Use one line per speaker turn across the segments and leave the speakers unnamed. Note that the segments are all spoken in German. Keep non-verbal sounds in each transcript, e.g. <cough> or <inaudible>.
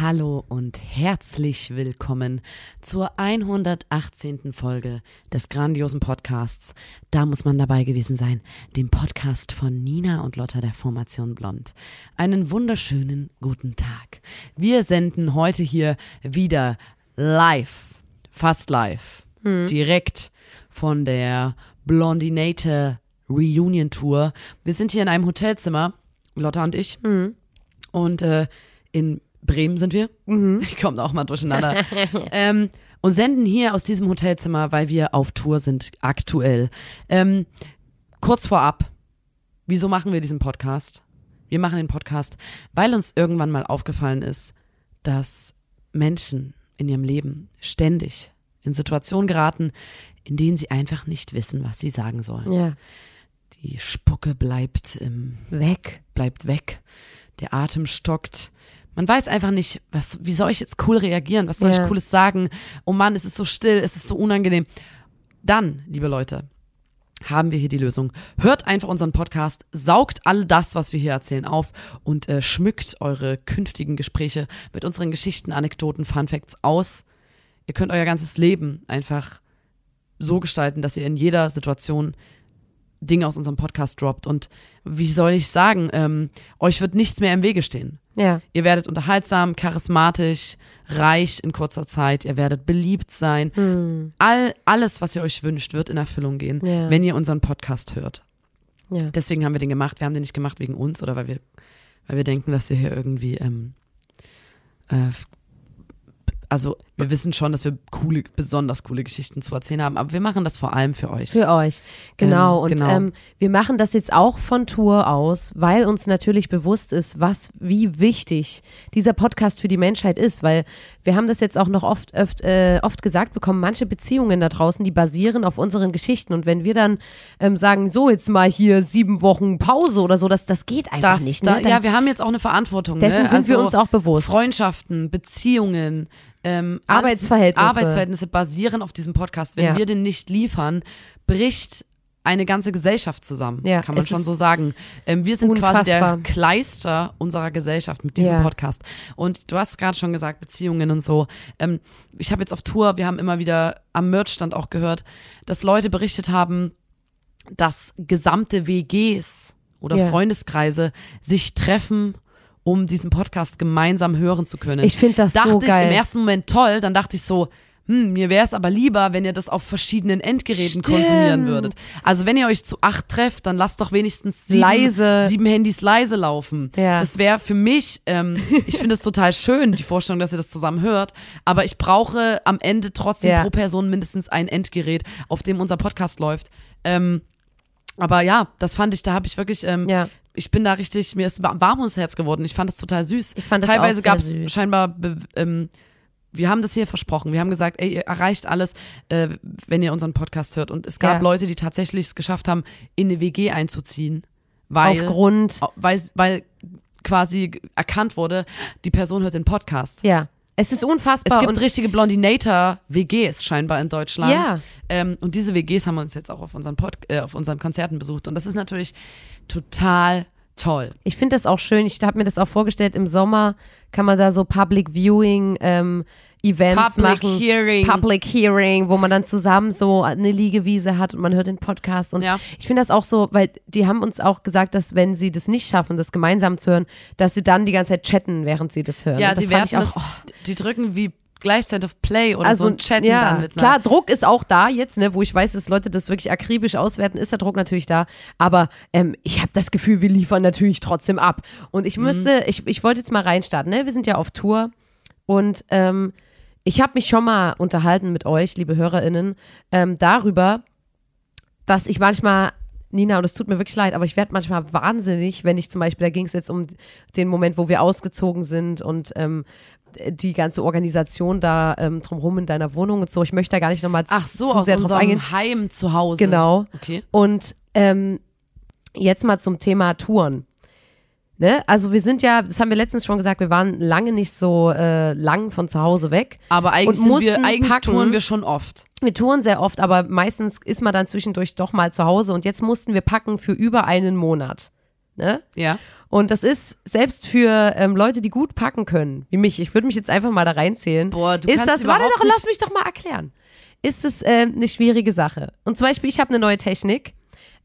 Hallo und herzlich willkommen zur 118. Folge des grandiosen Podcasts. Da muss man dabei gewesen sein, dem Podcast von Nina und Lotta der Formation Blond. Einen wunderschönen guten Tag. Wir senden heute hier wieder live, fast live, direkt von der Blondinator Reunion Tour. Wir sind hier in einem Hotelzimmer, Lotta und ich. Und äh, in Bremen sind wir. Ich komme auch mal durcheinander. <laughs> ähm, und senden hier aus diesem Hotelzimmer, weil wir auf Tour sind, aktuell. Ähm, kurz vorab, wieso machen wir diesen Podcast? Wir machen den Podcast, weil uns irgendwann mal aufgefallen ist, dass Menschen in ihrem Leben ständig in Situationen geraten, in denen sie einfach nicht wissen, was sie sagen sollen.
Ja,
Die Spucke bleibt im
weg.
bleibt weg, der Atem stockt. Man weiß einfach nicht, was, wie soll ich jetzt cool reagieren? Was soll
Ja.
ich Cooles sagen? Oh Mann, es ist so still, es ist so unangenehm. Dann, liebe Leute, haben wir hier die Lösung. Hört einfach unseren Podcast, saugt all das, was wir hier erzählen, auf und äh, schmückt eure künftigen Gespräche mit unseren Geschichten, Anekdoten, Fun Facts aus. Ihr könnt euer ganzes Leben einfach so gestalten, dass ihr in jeder Situation Dinge aus unserem Podcast droppt. Und wie soll ich sagen, ähm, euch wird nichts mehr im Wege stehen.
Ja,
Ihr werdet unterhaltsam, charismatisch, reich in kurzer Zeit. Ihr werdet beliebt sein. All, alles, was ihr euch wünscht, wird in Erfüllung gehen,
Ja.
wenn ihr unseren Podcast hört.
ja.
Deswegen haben wir den gemacht. Wir haben den nicht gemacht wegen uns oder weil wir, weil wir denken, dass wir hier irgendwie, ähm, äh, also wir wissen schon, dass wir coole, besonders coole Geschichten zu erzählen haben, aber wir machen das vor allem für euch.
Für euch, genau.
Ähm,
und
genau.
Ähm, wir machen das jetzt auch von Tour aus, weil uns natürlich bewusst ist, was, wie wichtig dieser Podcast für die Menschheit ist, weil wir haben das jetzt auch noch oft, oft, äh, oft gesagt bekommen, manche Beziehungen da draußen, die basieren auf unseren Geschichten und wenn wir dann ähm, sagen, so jetzt mal hier sieben Wochen Pause oder so, das, das geht einfach
das,
nicht.
da,
Ne?
Ja, wir haben jetzt auch eine Verantwortung.
Dessen
ne?
sind wir
Also
uns auch bewusst.
Freundschaften, Beziehungen, ähm,
Arbeitsverhältnisse.
Arbeitsverhältnisse basieren auf diesem Podcast. Wenn
Ja.
wir den nicht liefern, bricht eine ganze Gesellschaft zusammen,
Ja,
kann man schon so sagen. Ähm, wir sind quasi der
unfassbar.
Kleister unserer Gesellschaft mit diesem
Ja.
Podcast. Und du hast gerade schon gesagt, Beziehungen und so. Ähm, ich habe jetzt auf Tour, wir haben immer wieder am Merchstand auch gehört, dass Leute berichtet haben, dass gesamte WGs oder
Ja.
Freundeskreise sich treffen, um diesen Podcast gemeinsam hören zu können.
Ich find das
dachte
so
ich
geil.
im ersten Moment toll, dann dachte ich so, hm, mir wäre es aber lieber, wenn ihr das auf verschiedenen Endgeräten
Stimmt.
konsumieren würdet. Also wenn ihr euch zu acht trefft, dann lasst doch wenigstens sieben,
Leise.
sieben Handys leise laufen.
Ja.
Das wäre für mich, ähm, <laughs> ich finde es total schön, die Vorstellung, dass ihr das zusammen hört, aber ich brauche am Ende trotzdem
Ja.
pro Person mindestens ein Endgerät, auf dem unser Podcast läuft. Ähm, aber ja, das fand ich, da habe ich wirklich, ähm,
Ja.
Ich bin da richtig, mir ist wa- warm ums Herz geworden. Ich fand das total süß.
Ich fand das
Teilweise gab es scheinbar, ähm, wir haben das hier versprochen. Wir haben gesagt, ey, ihr erreicht alles, äh, wenn ihr unseren Podcast hört. Und es gab
Ja.
Leute, die tatsächlich es geschafft haben, in eine WG einzuziehen, weil,
Aufgrund,
weil, weil quasi erkannt wurde, die Person hört den Podcast.
ja. Es ist unfassbar.
Es gibt
und
richtige Blondinator-WGs scheinbar in Deutschland.
Ja.
Ähm, und diese WGs haben wir uns jetzt auch auf unseren, Pod äh, auf unseren Konzerten besucht. Und das ist natürlich total toll.
Ich finde das auch schön. Ich habe mir das auch vorgestellt. Im Sommer kann man da so Public Viewing ähm, Events
Public
machen.
Hearing.
Public Hearing, wo man dann zusammen so eine Liegewiese hat und man hört den Podcast. Und
Ja.
ich finde das auch so, weil die haben uns auch gesagt, dass wenn sie das nicht schaffen, das gemeinsam zu hören, dass sie dann die ganze Zeit chatten, während sie das hören.
Ja,
das
die
fand ich auch.
das, die drücken wie gleichzeitig auf Play oder
also
so und chatten
ja,
dann mit
klar, Druck ist auch da jetzt, ne, wo ich weiß, dass Leute das wirklich akribisch auswerten, ist der Druck natürlich da. Aber ähm, ich habe das Gefühl, wir liefern natürlich trotzdem ab. Und ich müsste, ich, ich wollte jetzt mal reinstarten, ne? Wir sind ja auf Tour und ähm, ich habe mich schon mal unterhalten mit euch, liebe HörerInnen, ähm, darüber, dass ich manchmal Nina, und es tut mir wirklich leid, aber ich werde manchmal wahnsinnig, wenn ich zum Beispiel, da ging es jetzt um den Moment, wo wir ausgezogen sind und ähm, die ganze Organisation da ähm, drumherum in deiner Wohnung und so. Ich möchte da gar nicht nochmal
Ach so,
zu
aus
sehr drauf eingehen.
Heim zu Hause.
Genau.
Okay.
Und ähm, jetzt mal zum Thema Touren. Ne? Also wir sind ja, das haben wir letztens schon gesagt, wir waren lange nicht so äh, lang von zu Hause weg.
Aber eigentlich,
Und
sind wir,
mussten
eigentlich
packen.
touren wir schon oft.
Wir touren sehr oft, aber meistens ist man dann zwischendurch doch mal zu Hause und jetzt mussten wir packen für über einen Monat. Ne?
Ja.
Und das ist selbst für ähm, Leute, die gut packen können, wie mich, ich würde mich jetzt einfach mal da reinzählen.
Boah, du
ist
kannst
das, warte doch, lass mich doch mal erklären. Ist es äh, eine schwierige Sache? Und zum Beispiel, ich habe eine neue Technik.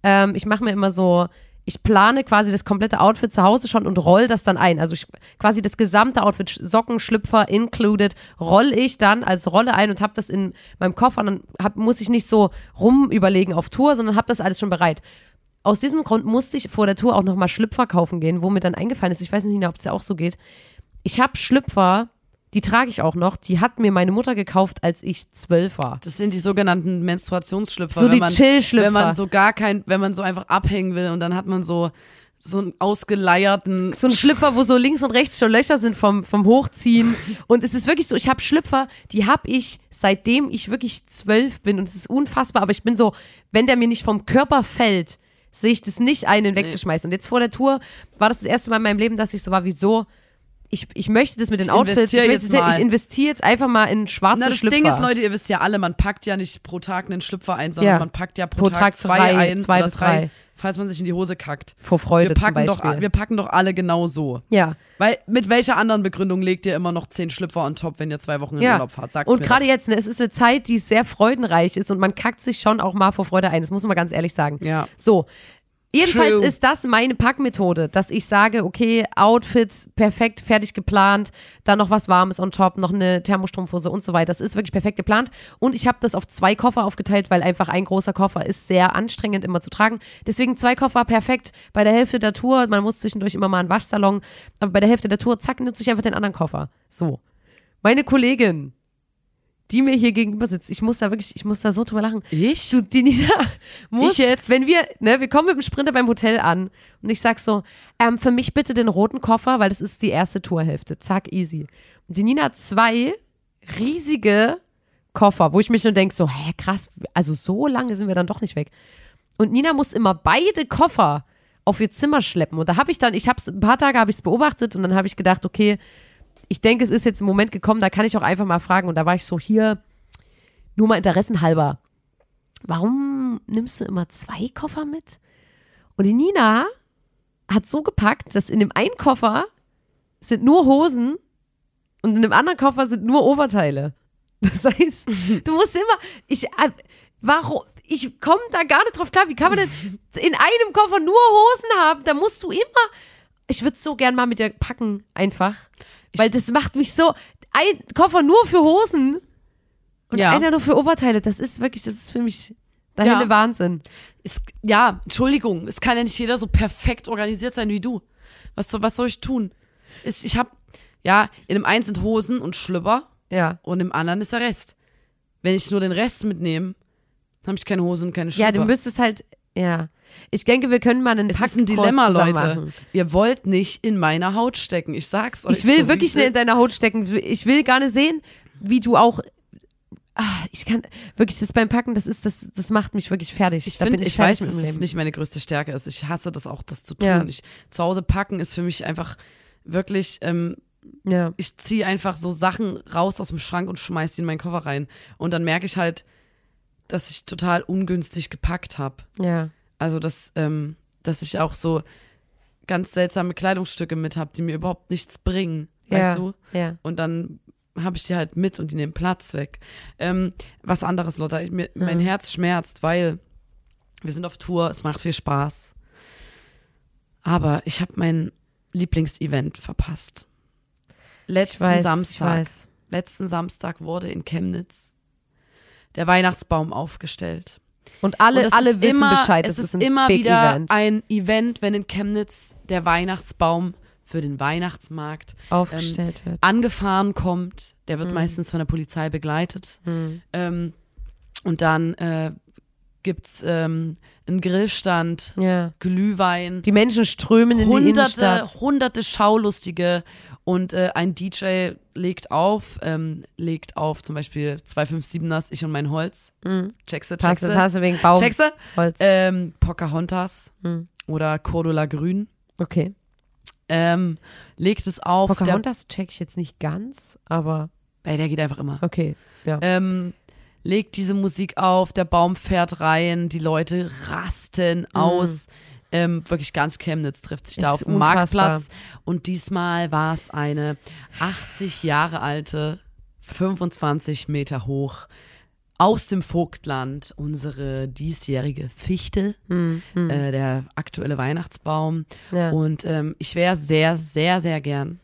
Ähm, ich mache mir immer so, ich plane quasi das komplette Outfit zu Hause schon und roll das dann ein. Also ich, quasi das gesamte Outfit, Socken, Schlüpfer included, roll ich dann als Rolle ein und habe das in meinem Koffer. Und dann hab, muss ich nicht so rumüberlegen auf Tour, sondern habe das alles schon bereit. Aus diesem Grund musste ich vor der Tour auch nochmal Schlüpfer kaufen gehen, wo mir dann eingefallen ist, ich weiß nicht, ob es ja auch so geht. Ich habe Schlüpfer, die trage ich auch noch, die hat mir meine Mutter gekauft, als ich zwölf war.
Das sind die sogenannten Menstruationsschlüpfer.
So die Chill-Schlüpfer.
Wenn man so gar kein, wenn man so einfach abhängen will und dann hat man so, so einen ausgeleierten.
so ein Schlüpfer, wo so links und rechts schon Löcher sind vom, vom Hochziehen. Und es ist wirklich so, ich habe Schlüpfer, die habe ich seitdem ich wirklich zwölf bin. Und es ist unfassbar, aber ich bin so, wenn der mir nicht vom Körper fällt, sehe ich das nicht ein, den wegzuschmeißen. Und jetzt vor der Tour war das das erste Mal in meinem Leben, dass ich so war, wieso? Ich, ich möchte das mit den
Ich
Outfits, ich,
investiere
möchte
jetzt
das, ich investiere jetzt einfach mal in schwarze
Na, das
Schlüpfer.
Ding ist, Leute, ihr wisst ja alle, man packt ja nicht pro Tag einen Schlüpfer ein, sondern
Ja.
man packt ja pro,
Pro
Tag,
Tag
zwei
drei,
ein
zwei bis
drei,
drei.
falls man sich in die Hose kackt.
Vor Freude
Wir packen, doch, wir packen doch alle genau so.
ja.
Weil mit welcher anderen Begründung legt ihr immer noch zehn Schlüpfer on top, wenn ihr zwei Wochen in
Ja.
Urlaub fahrt? Sagt's
Und gerade jetzt, ne, es ist eine Zeit, die sehr freudenreich ist und man kackt sich schon auch mal vor Freude ein. Das muss man ganz ehrlich sagen.
Ja.
So. Jedenfalls
True.
ist das meine Packmethode, dass ich sage, okay, Outfits perfekt, fertig geplant, dann noch was Warmes on top, noch eine Thermostrumpfhose und so weiter. Das ist wirklich perfekt geplant. Und ich habe das auf zwei Koffer aufgeteilt, weil einfach ein großer Koffer ist sehr anstrengend immer zu tragen. Deswegen zwei Koffer perfekt. Bei der Hälfte der Tour, man muss zwischendurch immer mal einen Waschsalon, aber bei der Hälfte der Tour, zack, nutze ich einfach den anderen Koffer. So. Meine Kollegin, die mir hier gegenüber sitzt, ich muss da wirklich, ich muss da so drüber lachen.
Ich?
Du, die Nina muss
Ich jetzt?
wenn wir, ne, wir kommen mit dem Sprinter beim Hotel an und ich sag so, ähm, für mich bitte den roten Koffer, weil das ist die erste Tourhälfte. Zack, easy. Und die Nina hat zwei riesige Koffer, wo ich mich schon denke, so, hä, krass, also so lange sind wir dann doch nicht weg. Und Nina muss immer beide Koffer auf ihr Zimmer schleppen. Und da habe ich dann, ich habe es ein paar Tage habe ich es beobachtet und dann habe ich gedacht, okay, ich denke, es ist jetzt ein Moment gekommen, da kann ich auch einfach mal fragen. Und da war ich so hier, nur mal interessenhalber. Warum nimmst du immer zwei Koffer mit? Und die Nina hat so gepackt, dass in dem einen Koffer sind nur Hosen und in dem anderen Koffer sind nur Oberteile. Das heißt, <laughs> du musst immer, ich, äh, warum, ich komme da gar nicht drauf klar. Wie kann man denn in einem Koffer nur Hosen haben? Da musst du immer, ich würde so gern mal mit dir packen, einfach. Weil das macht mich so, ein Koffer nur für Hosen und
Ja.
einer nur für Oberteile. Das ist wirklich, das ist für mich der
Ja.
helle Wahnsinn.
Es, ja, Entschuldigung, es kann ja nicht jeder so perfekt organisiert sein wie du. Was, soll- was soll ich tun? Ist, ich habe, ja, in dem einen sind Hosen und Schlüpper
Ja.
und im anderen ist der Rest. Wenn ich nur den Rest mitnehme, habe ich keine Hosen und keine Schlüpper.
Ja, du müsstest halt, ja. Ich denke, wir können mal einen
ist ein Dilemma, Leute.
machen.
Ihr wollt nicht in meiner Haut stecken. Ich sag's euch.
Ich will
so,
wirklich schnell in deiner Haut stecken. Ich will nicht sehen, wie du auch. Ah, ich kann wirklich das beim Packen, das ist das, das macht mich wirklich fertig.
Ich finde,
ich,
ich weiß, dass es nicht meine größte Stärke ist. Ich hasse das auch, das zu tun.
Ja.
Ich, zu Hause packen ist für mich einfach wirklich, ähm,
Ja,
ich ziehe einfach so Sachen raus aus dem Schrank und schmeiß die in meinen Koffer rein. Und dann merke ich halt, dass ich total ungünstig gepackt habe.
ja,
Also, dass, ähm, dass ich auch so ganz seltsame Kleidungsstücke mit habe, die mir überhaupt nichts bringen. Weißt
ja,
du?
ja.
Und dann habe ich die halt mit und die nehmen Platz weg. Ähm, was anderes, Lotta. Ich, mir, Mein Herz schmerzt, weil wir sind auf Tour, es macht viel Spaß. Aber ich habe mein Lieblingsevent verpasst. Letzten
weiß,
Samstag. Letzten Samstag wurde in Chemnitz der Weihnachtsbaum aufgestellt.
Und alle,
Und es
alle
ist
wissen
immer,
Bescheid.
Es
das
ist,
ein
immer
Big
wieder
Event.
ein Event, wenn in Chemnitz der Weihnachtsbaum für den Weihnachtsmarkt
aufgestellt wird.
angefahren kommt. Der
Mhm.
wird meistens von der Polizei begleitet. Ähm, und dann äh, gibt's ähm, einen Grillstand,
Ja.
Glühwein,
Die Menschen strömen in die
hunderte,
Innenstadt.
hunderte Schaulustige und äh, ein DJ legt auf, ähm, legt auf zum Beispiel 257ers, Ich und mein Holz. Checkse,
Passe,
checkse.
passe wegen Baum.
Checkse?
Holz.
Ähm, Pocahontas
Hm.
oder Cordula Grün.
okay.
Ähm, legt es auf.
Pocahontas check ich jetzt nicht ganz, aber
Der, ey, der geht einfach immer.
okay. Ja.
ähm, legt diese Musik auf, der Baum fährt rein, die Leute rasten aus. Ähm, wirklich ganz Chemnitz trifft sich da
Ist
auf dem
unfassbar.
Marktplatz. Und diesmal war es eine 80 Jahre alte, 25 Meter hoch, aus dem Vogtland, unsere diesjährige Fichte, äh, der aktuelle Weihnachtsbaum.
Hm, Ja.
Und ähm, ich wäre sehr, sehr, sehr gern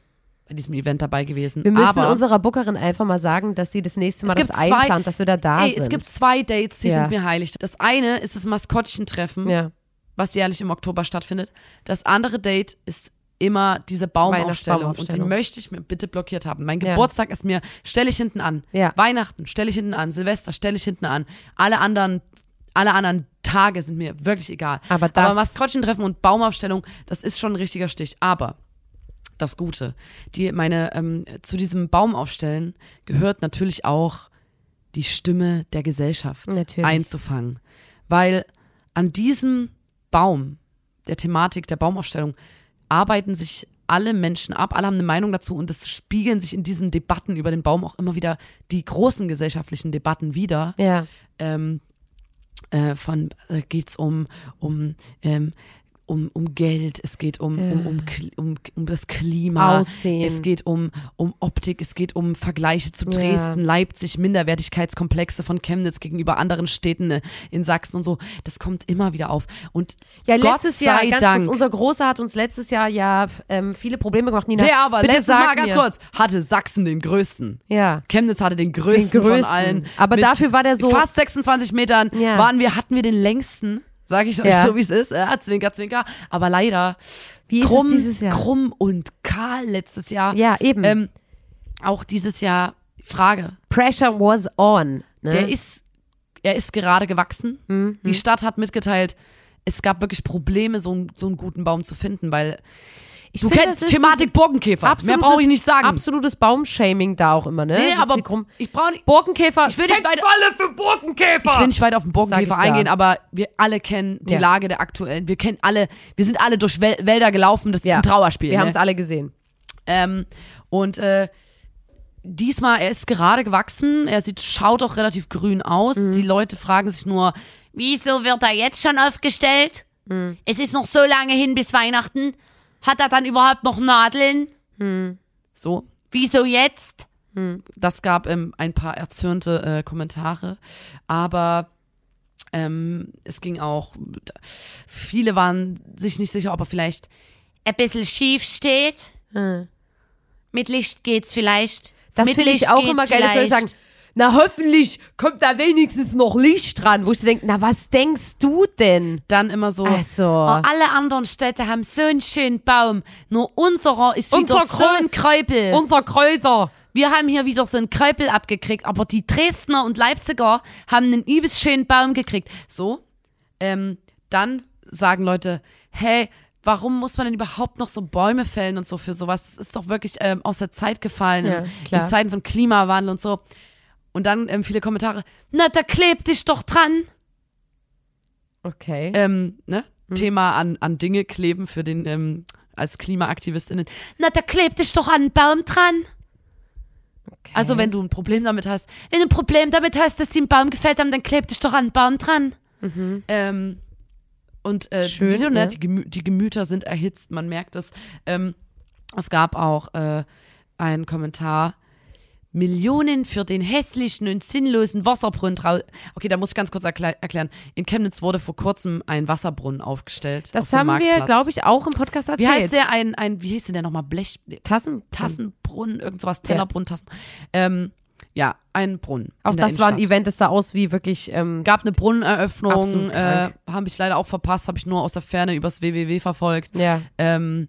bei diesem Event dabei gewesen.
Wir müssen
Aber
unserer Bookerin einfach mal sagen, dass sie das nächste Mal
Es
das einplant, dass wir da da
Ey,
sind.
es gibt zwei Dates, die
Ja.
sind mir heilig. Das eine ist das Maskottchentreffen,
ja.
Was jährlich im Oktober stattfindet. Das andere Date ist immer diese Baumaufstellung und die möchte ich mir bitte blockiert haben. Mein
Ja.
Geburtstag ist mir, stelle ich hinten an.
Ja.
Weihnachten stelle ich hinten an. Silvester stelle ich hinten an. Alle anderen, alle anderen Tage sind mir wirklich egal.
Aber das-
Aber Maskottchentreffen und Baumaufstellung, das ist schon ein richtiger Stich. Aber das Gute, die meine ähm, zu diesem Baumaufstellen gehört natürlich auch die Stimme der Gesellschaft
Natürlich.
einzufangen, weil an diesem Baum, der Thematik der Baumaufstellung, arbeiten sich alle Menschen ab, alle haben eine Meinung dazu und es spiegeln sich in diesen Debatten über den Baum auch immer wieder die großen gesellschaftlichen Debatten wieder
Ja.
ähm, äh, von äh, geht's um um ähm, um, um Geld, es geht um, um, um, Kl- um, um das Klima,
Aussehen.
es geht um, um Optik, es geht um Vergleiche zu
Ja.
Dresden, Leipzig, Minderwertigkeitskomplexe von Chemnitz gegenüber anderen Städten äh, in Sachsen und so. Das kommt immer wieder auf. Und
Ja,
Gott
letztes Jahr, ganz
Dank,
kurz, unser Großer hat uns letztes Jahr ja ähm, viele Probleme gemacht. Nina,
der aber
bitte
letztes
sag
Mal ganz
mir.
kurz hatte Sachsen den größten.
Ja.
Chemnitz hatte den
Den
größten,
größten.
von allen.
Aber
Mit
dafür war der so.
fast 26 Metern
Ja.
waren wir, hatten wir den längsten, sage ich euch
Ja.
so wie es ist, äh, zwinker, zwinker. Aber leider
Wie ist
krumm,
es dieses Jahr?
krumm und kahl letztes Jahr.
Ja, eben.
Ähm, auch dieses Jahr Frage.
Pressure was on. Ne?
Der ist, er ist gerade gewachsen.
Mhm.
Die Stadt hat mitgeteilt, es gab wirklich Probleme, so, einen- so einen guten Baum zu finden, weil
ich
du
find,
kennst Thematik Borkenkäfer. Mehr
absolutes-
brauche ich nicht sagen.
Absolutes Baumshaming da auch immer, ne?
Nee,
Das
aber ich brauche nicht.
Borkenkäfer.
Ich will nicht weit-
für Borkenkäfer.
Ich will nicht weit auf den Borkenkäfer
ich da.
eingehen, aber wir alle kennen die
Ja.
Lage der aktuellen. Wir kennen alle, wir sind alle durch Wälder gelaufen. Das
Ja.
ist ein Trauerspiel.
Wir haben
ne?
es alle gesehen.
Ähm, und äh, diesmal, er ist gerade gewachsen, er sieht, schaut auch relativ grün aus.
Mhm.
Die Leute fragen sich nur,
Wieso wird er jetzt schon aufgestellt?
Hm.
Es ist noch so lange hin bis Weihnachten. Hat er dann überhaupt noch Nadeln?
so,
Wieso jetzt?
das gab ähm, ein paar erzürnte äh, Kommentare, aber ähm, es ging auch, viele waren sich nicht sicher, ob er vielleicht
Ein bisschen schief steht. Mit Licht geht's vielleicht.
Das finde ich auch immer geil, dass Leute
vielleicht.
sagen, na hoffentlich kommt da wenigstens noch Licht dran. Wo ich so denke, na was denkst du denn?
dann immer so,
Also,
Oh, alle anderen Städte haben so einen schönen Baum. Nur unserer ist wieder
Unser
so ein Kräupel.
unser Kräuter.
Wir haben hier wieder so einen Kräupel abgekriegt, aber die Dresdner und Leipziger haben einen übelst schönen Baum gekriegt.
so, ähm, dann sagen Leute, hey, warum muss man denn überhaupt noch so Bäume fällen und so für sowas? Das ist doch wirklich ähm, aus der Zeit gefallen,
Ja,
in Zeiten von Klimawandel und so. Und dann ähm, viele Kommentare,
Na, da klebt dich doch dran.
Okay.
ähm, ne?
Hm.
Thema an, an Dinge kleben für den, ähm, als KlimaaktivistInnen.
Na, da klebt dich doch an einen Baum dran.
okay.
Also wenn du ein Problem damit hast,
Wenn du ein Problem damit hast, dass die einen Baum gefällt haben, dann klebt dich doch an einen Baum dran.
ähm, und äh,
Schön,
du, ne, die, Gemü die Gemüter sind erhitzt, man merkt es. Ähm, es gab auch äh, einen Kommentar, Millionen für den hässlichen und sinnlosen Wasserbrunnen. trau- Okay, da muss ich ganz kurz erklä erklären. In Chemnitz wurde vor kurzem ein Wasserbrunnen aufgestellt.
das
auf
haben wir, glaube ich, auch im Podcast erzählt.
Wie heißt der? Ein, ein wie hieß denn der nochmal? Blech,
Tassen,
Tassenbrunnen, irgend sowas, Tellerbrunnen, Tassen. Ähm, ja, ein Brunnen.
Auch das war ein. Event, das sah aus wie wirklich. Ähm,
Gab eine Brunneneröffnung, äh, habe ich leider auch verpasst, habe ich nur aus der Ferne übers WWW verfolgt.
ja.
Ähm,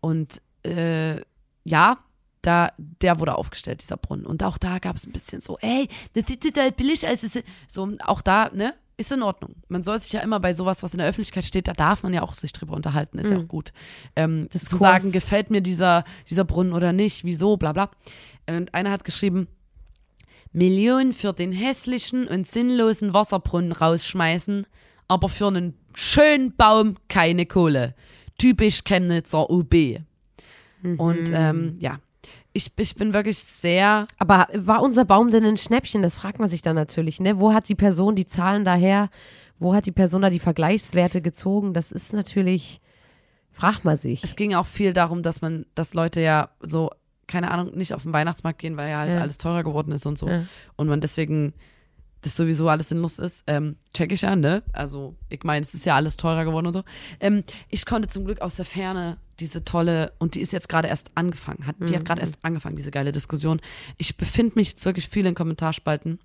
und äh, ja, da, der wurde aufgestellt, dieser Brunnen. Und auch da gab es ein bisschen so, ey, das sieht total billig. Das ist- So, auch da, ne? ist in Ordnung. Man soll sich ja immer bei sowas, was in der Öffentlichkeit steht, da darf man ja auch sich drüber unterhalten, ist ja auch gut. Ähm, zu
Diskurs.
sagen, gefällt mir dieser, dieser Brunnen oder nicht, wieso, bla bla. Und einer hat geschrieben, Millionen für den hässlichen und sinnlosen Wasserbrunnen rausschmeißen, aber für einen schönen Baum keine Kohle. Typisch Chemnitzer UB. Und ähm, ja, ich, ich bin wirklich sehr
Aber war unser Baum denn ein Schnäppchen? Das fragt man sich dann natürlich, ne? Wo hat die Person die Zahlen daher? Wo hat die Person da die Vergleichswerte gezogen? Das ist natürlich, fragt man sich.
Es ging auch viel darum, dass man, dass Leute ja so, keine Ahnung, nicht auf den Weihnachtsmarkt gehen, weil ja halt
Ja.
alles teurer geworden ist und so.
Ja.
Und man deswegen das sowieso alles sinnlos ist. Ähm, check ich ja, ne? Also, ich meine, es ist ja alles teurer geworden und so. Ähm, ich konnte zum Glück aus der Ferne diese tolle, und die ist jetzt gerade erst angefangen, hat, die hat gerade erst angefangen, diese geile Diskussion. Ich befinde mich jetzt wirklich viel in Kommentarspalten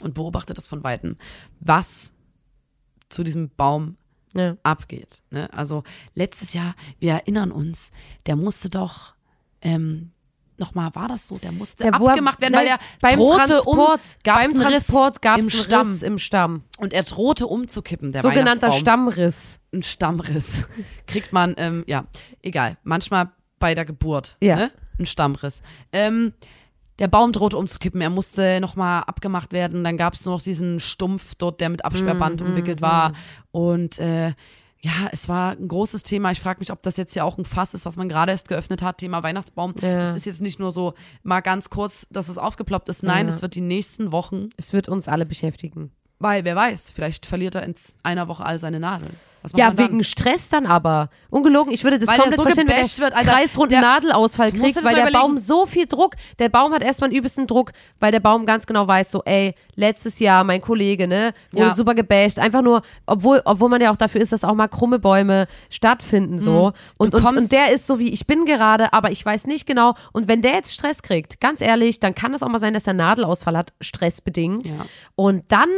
und beobachte das von Weitem, was zu diesem Baum
Ja.
abgeht. Ne? Also letztes Jahr, wir erinnern uns, der musste doch, ähm, nochmal, war das so, der musste
Der, er-
abgemacht werden,
nein,
weil er
beim
drohte
Transport,
um, gab's
beim Transport gab
im
es einen
Stamm.
Riss im Stamm.
Und er drohte umzukippen, der
Sogenannter. Stammriss.
Ein Stammriss. <laughs> Kriegt man, ähm, ja, egal. Manchmal bei der Geburt.
Ja.
Ne? Ein Stammriss. Ähm, der Baum drohte umzukippen. Er musste nochmal abgemacht werden. Dann gab es nur noch diesen Stumpf dort, der mit
Mm,
Absperrband umwickelt war. Und äh, ja, es war ein großes Thema. Ich frage mich, ob das jetzt ja auch ein Fass ist, was man gerade erst geöffnet hat, Thema Weihnachtsbaum.
Ja.
Es ist jetzt nicht nur so mal ganz kurz, dass es aufgeploppt ist. Nein,
Ja.
es wird die nächsten Wochen,
Es wird uns alle beschäftigen.
Weil wer weiß, vielleicht verliert er in einer Woche all seine Nadeln.
Ja, wegen Stress dann aber. Ungelogen, ich würde das
Weil
komplett
so
verstehen, wenn der
wird, Alter.
kreisrunden
Der-
Nadelausfall kriegt, weil der Baum
überlegen.
so viel Druck, der Baum hat erstmal einen übelsten Druck, weil der Baum ganz genau weiß, so, ey, letztes Jahr mein Kollege, ne, wurde
Ja.
super gebasht, einfach nur, obwohl, obwohl man ja auch dafür ist, dass auch mal krumme Bäume stattfinden, so. Und, und,
Mhm. kommst-
und der ist so wie, ich bin gerade, aber ich weiß nicht genau. Und wenn der jetzt Stress kriegt, ganz ehrlich, dann kann es auch mal sein, dass er Nadelausfall hat, stressbedingt.
Ja.
Und dann,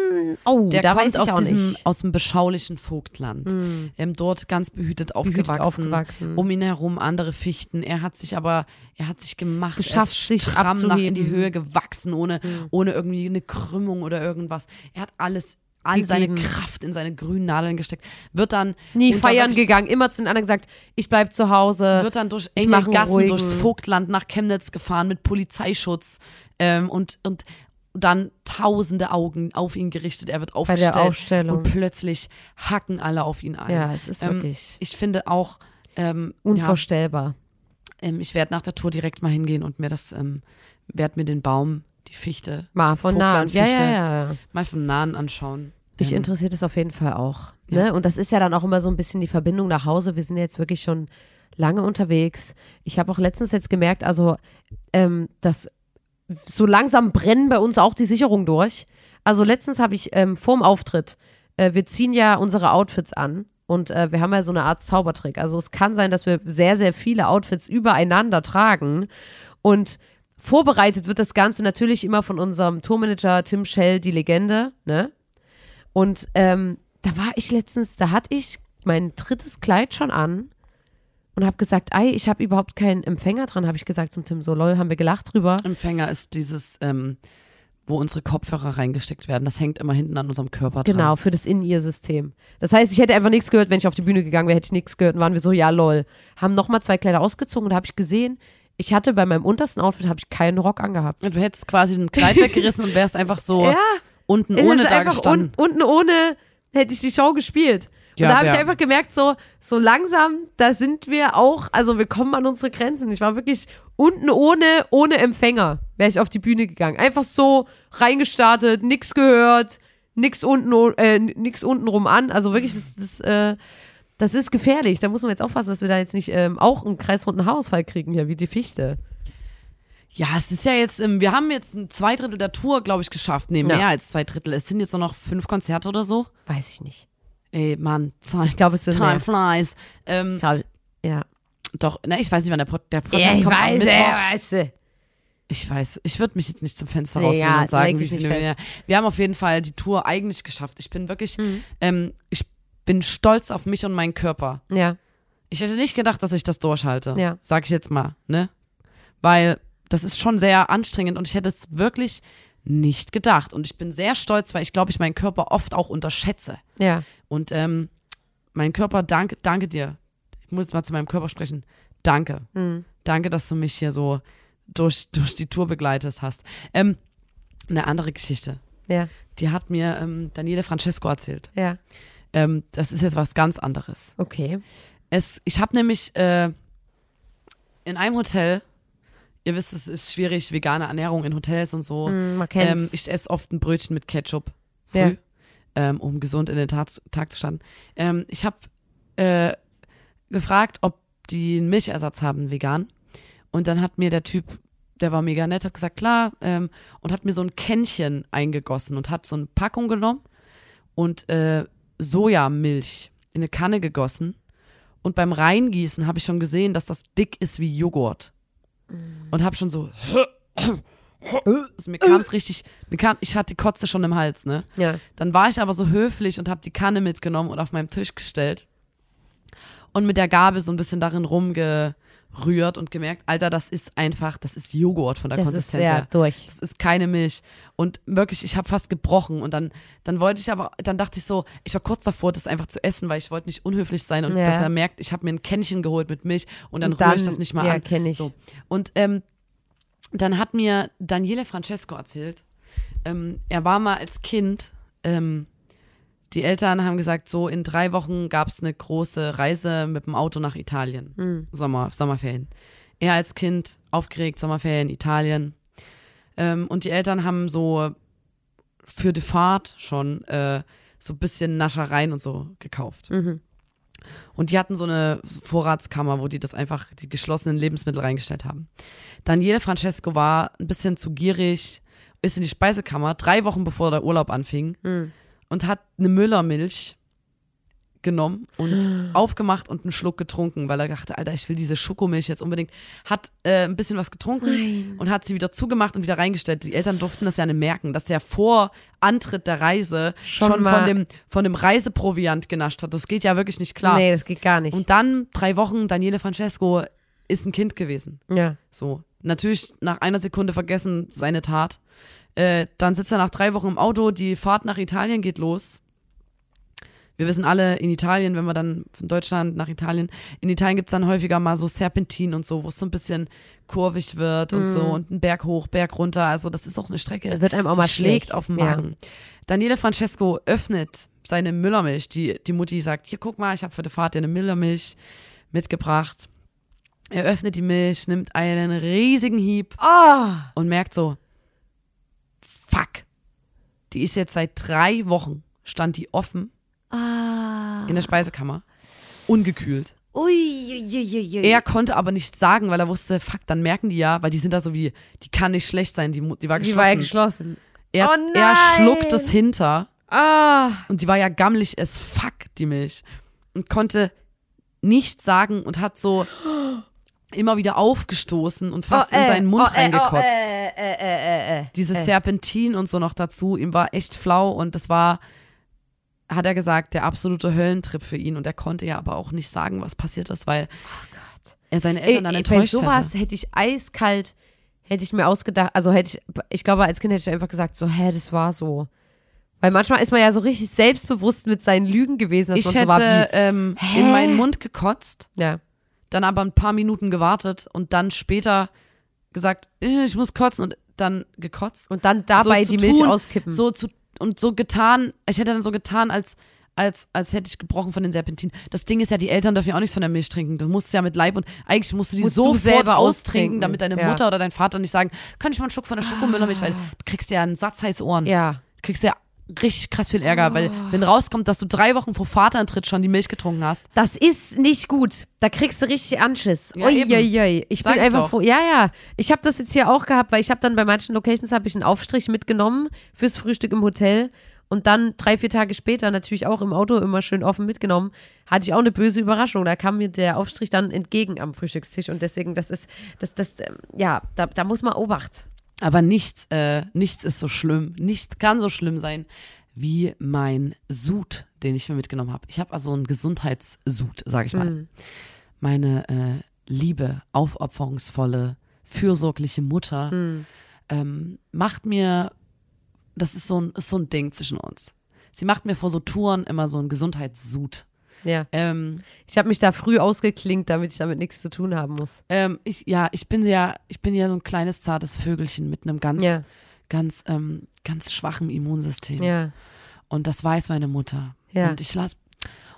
oh,
Der
da
kommt aus diesem,
nicht.
Aus dem beschaulichen Vogtland. Ähm, dort ganz behütet aufgewachsen.
aufgewachsen.
Um ihn herum andere Fichten. Er hat sich aber, er hat sich gemacht.
Geschafft,
er ist
sich
stramm nach in die. Höhe gewachsen, ohne, ohne irgendwie eine Krümmung oder irgendwas. Er hat alles, all seine. Kraft in seine grünen Nadeln gesteckt. Wird dann
Nie feiern gegangen, immer zu den anderen gesagt, ich bleib zu Hause.
wird dann durch enge Gassen
ruhigen.
durchs Vogtland nach Chemnitz gefahren mit Polizeischutz ähm, und, und dann tausende Augen auf ihn gerichtet. Er wird aufgestellt und plötzlich hacken alle auf ihn ein.
Ja, es ist
Ähm,
wirklich
Ich finde auch, ähm, ja,
unvorstellbar.
ähm, ich werde nach der Tour direkt mal hingehen und mir das, ähm, werde mir den Baum, die Fichte
Mal von nah. Ja, ja, ja. ja.
mal von nahen anschauen.
Mich
Ähm,
interessiert es auf jeden Fall auch.
Ja.
Ne? Und das ist ja dann auch immer so ein bisschen die Verbindung nach Hause. Wir sind jetzt wirklich schon lange unterwegs. Ich habe auch letztens jetzt gemerkt, also, ähm, dass so langsam brennen bei uns auch die Sicherungen durch. Also letztens habe ich ähm, vorm Auftritt, äh, wir ziehen ja unsere Outfits an und äh, wir haben ja so eine Art Zaubertrick. Also es kann sein, dass wir sehr, sehr viele Outfits übereinander tragen und vorbereitet wird das Ganze natürlich immer von unserem Tourmanager Tim Schell, die Legende, ne? Und ähm, da war ich letztens, da hatte ich mein drittes Kleid schon an und habe gesagt, ei, ich habe überhaupt keinen Empfänger dran, habe ich gesagt zum Tim, so lol, haben wir gelacht drüber.
Empfänger ist dieses, ähm, wo unsere Kopfhörer reingesteckt werden. Das hängt immer hinten an unserem Körper dran.
Genau, für das In-Ear-System. Das heißt, ich hätte einfach nichts gehört, wenn ich auf die Bühne gegangen wäre, hätte ich nichts gehört. Und waren wir so, ja, lol. Haben nochmal zwei Kleider ausgezogen und habe ich gesehen, ich hatte bei meinem untersten Outfit habe ich keinen Rock angehabt.
Du hättest quasi ein Kleid weggerissen und wärst einfach so <laughs>
Ja,
unten ohne da gestanden.
un, unten ohne hätte ich die Show gespielt. Und
Ja,
da habe ich
wär-
einfach gemerkt, so, so langsam, da sind wir auch, also wir kommen an unsere Grenzen. Ich war wirklich unten ohne, ohne Empfänger, wäre ich auf die Bühne gegangen. Einfach so reingestartet, nix gehört, nix unten, äh, nix unten rum an. Also wirklich, das, das, äh, das ist gefährlich. Da muss man jetzt aufpassen, dass wir da jetzt nicht ähm, auch einen kreisrunden Haarausfall kriegen hier, wie die Fichte.
Ja, es ist ja jetzt, wir haben jetzt ein zwei Drittel der Tour, glaube ich, geschafft. Nee,
Ja.
mehr als zwei Drittel. Es sind jetzt nur noch fünf Konzerte oder so.
Weiß ich nicht.
Ey, Mann, Zeit.
Ich glaube, es sind
Time
mehr.
flies. Ähm,
Ich glaub, ja.
doch, na, ich weiß nicht, wann der, Pod der Podcast kommt. am Mittwoch.
weißt du.
Ich weiß, ich würde mich jetzt nicht zum Fenster
Nee,
rausnehmen
ja,
und sagen, wie viele wir, wir haben auf jeden Fall die Tour eigentlich geschafft. Ich bin wirklich,
Mhm.
ähm, ich bin stolz auf mich und meinen Körper.
Ja.
Ich hätte nicht gedacht, dass ich das durchhalte.
Ja.
Sag ich jetzt mal, ne? Weil das ist schon sehr anstrengend und ich hätte es wirklich nicht gedacht. Und ich bin sehr stolz, weil ich glaube, ich meinen Körper oft auch unterschätze.
Ja.
Und ähm, mein Körper, danke, danke dir. Ich muss mal zu meinem Körper sprechen. Danke.
Mhm.
Danke, dass du mich hier so durch, durch die Tour begleitet hast. Ähm, eine andere Geschichte.
Ja.
Die hat mir ähm, Daniele Francesco erzählt.
Ja.
Ähm, das ist jetzt was ganz anderes.
Okay.
Es, ich habe nämlich äh, in einem Hotel, ihr wisst, es ist schwierig, vegane Ernährung in Hotels und so.
Mhm, man
Ähm,
kennt's.
ich esse oft ein Brötchen mit Ketchup früh,
Ja.
ähm, um gesund in den Tag, zu- Tag zu starten. Ähm, ich habe äh, gefragt, ob die einen Milchersatz haben, vegan. Und dann hat mir der Typ, der war mega nett, hat gesagt, klar, ähm, und hat mir so ein Kännchen eingegossen und hat so eine Packung genommen und äh, Sojamilch in eine Kanne gegossen. Und beim Reingießen habe ich schon gesehen, dass das dick ist wie Joghurt. Und habe schon so. Also mir kam es richtig, mir kam, ich hatte die Kotze schon im Hals, ne?
ja.
Dann war ich aber so höflich und habe die Kanne mitgenommen und auf meinem Tisch gestellt und mit der Gabel so ein bisschen darin rumgerührt und gemerkt, Alter, das ist einfach, das ist Joghurt von der
Das ist
Konsistenz
ja
her.
durch.
Das ist keine Milch. Und wirklich, ich habe fast gebrochen. Und dann, dann wollte ich aber, dann dachte ich so, ich war kurz davor, das einfach zu essen, weil ich wollte nicht unhöflich sein und
Ja.
dass er merkt, ich habe mir ein Kännchen geholt mit Milch und dann,
Und
rühre ich das nicht mal
ja,
an.
kenn ich.
So. Und ähm, dann hat mir Daniele Francesco erzählt, ähm, er war mal als Kind, ähm, die Eltern haben gesagt, so in drei Wochen gab es eine große Reise mit dem Auto nach Italien.
Hm.
Sommer, Sommerferien. Er als Kind aufgeregt, Sommerferien, Italien. Ähm, und die Eltern haben so für die Fahrt schon äh, so ein bisschen Naschereien und so gekauft.
Mhm.
Und die hatten so eine Vorratskammer, wo die das einfach, die geschlossenen Lebensmittel reingestellt haben. Daniele Francesco war ein bisschen zu gierig, ist in die Speisekammer, drei Wochen bevor der Urlaub anfing,
Mhm.
Und hat eine Müllermilch genommen und <gasps> aufgemacht und einen Schluck getrunken, weil er dachte, Alter, ich will diese Schokomilch jetzt unbedingt. Hat äh, ein bisschen was getrunken und hat sie wieder zugemacht und wieder reingestellt. Die Eltern durften das ja nicht merken, dass der vor Antritt der Reise
Schon
schon, von, dem, von dem Reiseproviant genascht hat. Das geht ja wirklich nicht klar.
Nee, das geht gar nicht.
Und dann drei Wochen, Daniele Francesco ist ein Kind gewesen.
ja.
So. Natürlich nach einer Sekunde vergessen seine Tat. Äh, dann sitzt er nach drei Wochen im Auto, die Fahrt nach Italien geht los. Wir wissen alle, in Italien, wenn wir dann von Deutschland nach Italien, in Italien gibt's dann häufiger mal so Serpentin und so, wo es so ein bisschen kurvig wird und so und ein Berg hoch, Berg runter. Also das ist auch eine Strecke,
Da wird einem auch mal
schlägt
schlecht.
auf den
Ja.
Magen. Daniele Francesco öffnet seine Müllermilch. Die, die Mutti sagt, hier guck mal, ich habe für die Fahrt dir eine Müllermilch mitgebracht. Er öffnet die Milch, nimmt einen riesigen Hieb
Ah!
und merkt so, fuck, die ist jetzt seit drei Wochen, stand die offen
Ah.
in der Speisekammer, ungekühlt.
Ui, ui, ui, ui.
Er konnte aber nichts sagen, weil er wusste, fuck, dann merken die ja, weil die sind da so wie, die kann nicht schlecht sein, die, die war
Die
geschlossen.
war ja geschlossen.
er,
Oh
er
nein!
schluckt es hinter
Ah.
und die war ja gammelig as fuck, die Milch. Und konnte nichts sagen und hat so immer wieder aufgestoßen und fast
Oh,
in
äh,
seinen Mund
oh, äh,
reingekotzt.
Oh, äh, äh, äh, äh.
Dieses. Serpentin und so noch dazu, ihm war echt flau und das war, hat er gesagt, der absolute Höllentrip für ihn und er konnte ja aber auch nicht sagen, was passiert ist, weil er seine Eltern dann
bei
enttäuscht
sowas
hätte.
hätte ich eiskalt, hätte ich mir ausgedacht, also hätte ich, ich glaube, als Kind hätte ich einfach gesagt, so, hä, das war so. Weil manchmal ist man ja so richtig selbstbewusst mit seinen Lügen gewesen, dass
Ich
man
hätte
so war wie,
ähm, in meinen Mund gekotzt,
ja.
Dann aber ein paar Minuten gewartet und dann später gesagt, äh, ich muss kotzen und dann gekotzt.
Und dann dabei
so
die Milch
tun,
auskippen.
So zu, und so getan, ich hätte dann so getan, als, als, als hätte ich gebrochen von den Serpentinen. Das Ding ist ja, die Eltern dürfen ja auch nichts von der Milch trinken. Du musst ja mit Leib und eigentlich musst du die
Musst du
sofort
selber
austrinken, damit deine
Ja.
Mutter oder dein Vater nicht sagen, kann ich mal einen Schluck von der Schokomüllermilch, weil du kriegst ja einen Satz heiße Ohren.
ja.
Du kriegst ja richtig krass viel Ärger, weil wenn rauskommt, dass du drei Wochen vor Vaterantritt schon die Milch getrunken hast,
Das ist nicht gut. Da kriegst du richtig Anschiss.
Ja,
Ui,
eben.
ui, ui. Ich
Sag
bin
ich
einfach
doch.
froh. Ja, ja. Ich habe das jetzt hier auch gehabt, weil ich habe dann bei manchen Locations habe ich einen Aufstrich mitgenommen fürs Frühstück im Hotel und dann drei, vier Tage später natürlich auch im Auto immer schön offen mitgenommen. Hatte ich auch eine böse Überraschung. Da kam mir der Aufstrich dann entgegen am Frühstückstisch und deswegen, das ist, das, das, ähm, ja, da, da muss man Obacht.
Aber nichts, äh, nichts ist so schlimm. Nichts kann so schlimm sein wie mein Sud, den ich mir mitgenommen habe. Ich habe also einen Gesundheitssud, sag ich mal. Meine äh, liebe, aufopferungsvolle, fürsorgliche Mutter ähm, macht mir das ist so ein, ist so ein Ding zwischen uns. Sie macht mir vor so Touren immer so einen Gesundheitssud.
Ja.
Ähm,
Ich habe mich da früh ausgeklinkt, damit ich damit nichts zu tun haben muss.
ähm, ich, ja, ich bin ja, ich bin ja so ein kleines zartes Vögelchen mit einem ganz,
Ja.
ganz, ähm, ganz schwachen Immunsystem.
Ja.
Und das weiß meine Mutter.
Ja.
Und ich las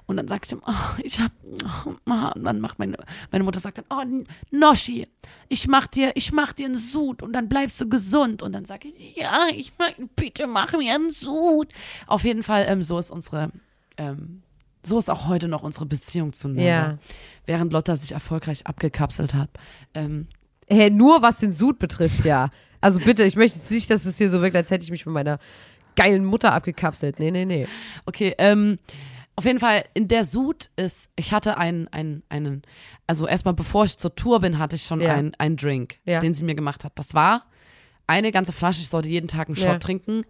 und dann sagt ich, oh, ich hab, oh, und dann macht meine, meine Mutter sagt dann, oh, Noschi, ich mach dir, ich mach dir einen Sud und dann bleibst du gesund. Und dann sage ich, ja, ich mach, bitte mach mir einen Sud. Auf jeden Fall, ähm, so ist unsere, ähm, so ist auch heute noch unsere Beziehung zueinander.
Ja.
Während Lotta sich erfolgreich abgekapselt hat. Ähm,
Hey, nur was den Sud betrifft, ja. Also bitte, ich möchte jetzt nicht, dass es hier so wirkt, als hätte ich mich von meiner geilen Mutter abgekapselt. Nee, nee, nee.
Okay, ähm, auf jeden Fall, in der Sud ist, ich hatte einen, einen, einen, also erstmal bevor ich zur Tour bin, hatte ich schon
Ja.
einen, einen Drink,
Ja.
den sie mir gemacht hat. Das war eine ganze Flasche, ich sollte jeden Tag einen Shot
Ja.
trinken.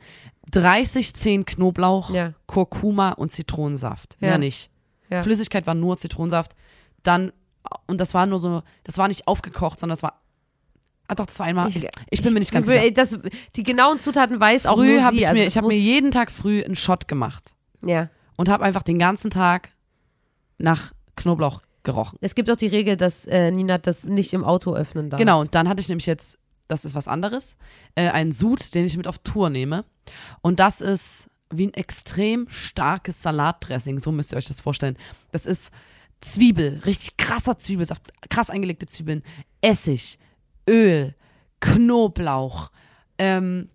30, 10 Knoblauch,
Ja.
Kurkuma und Zitronensaft.
Ja.
Mehr nicht. Flüssigkeit war nur Zitronensaft. Dann, und das war nur so, das war nicht aufgekocht, sondern das war, ah doch, das war einmal, ich, ich bin mir nicht ganz sicher.
Das, die genauen Zutaten weiß auch
Früh
nur
habe
sie.
ich
also
mir, ich habe mir jeden Tag früh einen Shot gemacht
Ja.
und habe einfach den ganzen Tag nach Knoblauch gerochen.
Es gibt auch die Regel, dass äh, Nina das nicht im Auto öffnen darf.
Genau, und dann hatte ich nämlich jetzt, das ist was anderes, äh, einen Sud, den ich mit auf Tour nehme. Und das ist wie ein extrem starkes Salatdressing, so müsst ihr euch das vorstellen. Das ist Zwiebel, richtig krasser Zwiebelsaft, krass eingelegte Zwiebeln, Essig, Öl, Knoblauch, ähm,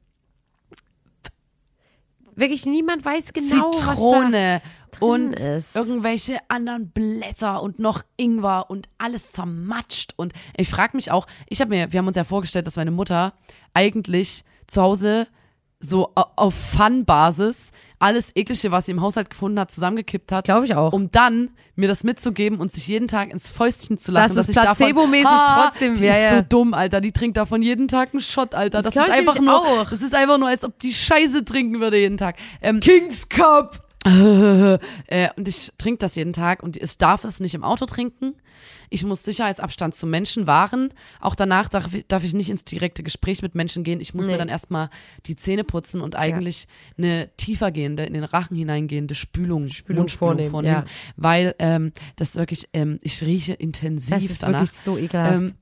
Wirklich niemand weiß genau,
Zitrone
was
und
ist.
irgendwelche anderen Blätter und noch Ingwer und alles zermatscht. Und ich frage mich auch, ich habe mir, wir haben uns ja vorgestellt, dass meine Mutter eigentlich zu Hause so au- auf Fun-Basis alles Eklige, was sie im Haushalt gefunden hat, zusammengekippt hat.
Glaube ich auch.
Um dann mir das mitzugeben und sich jeden Tag ins Fäustchen zu.
Dass es
ich davon-
placebomäßig trotzdem
die
wäre,
ist
ja.
so dumm, Alter. Die trinkt davon jeden Tag einen Shot, Alter. Das,
Das
ist einfach nur,
auch.
das ist einfach nur, als ob die Scheiße trinken würde jeden Tag. Ähm,
Kings Cup. <laughs>
äh, und ich trinke das jeden Tag und ich darf es nicht im Auto trinken. Ich muss Sicherheitsabstand zu Menschen wahren. Auch danach darf ich, darf ich nicht ins direkte Gespräch mit Menschen gehen. Ich muss
Nee.
mir dann erstmal die Zähne putzen und eigentlich eine tiefer gehende, in den Rachen hineingehende Spülung,
Spülung
Mundspülung
vornehmen, ja.
Weil ähm, das wirklich, ähm, ich rieche intensiv
Das ist
danach.
wirklich so ekelhaft.
Ähm,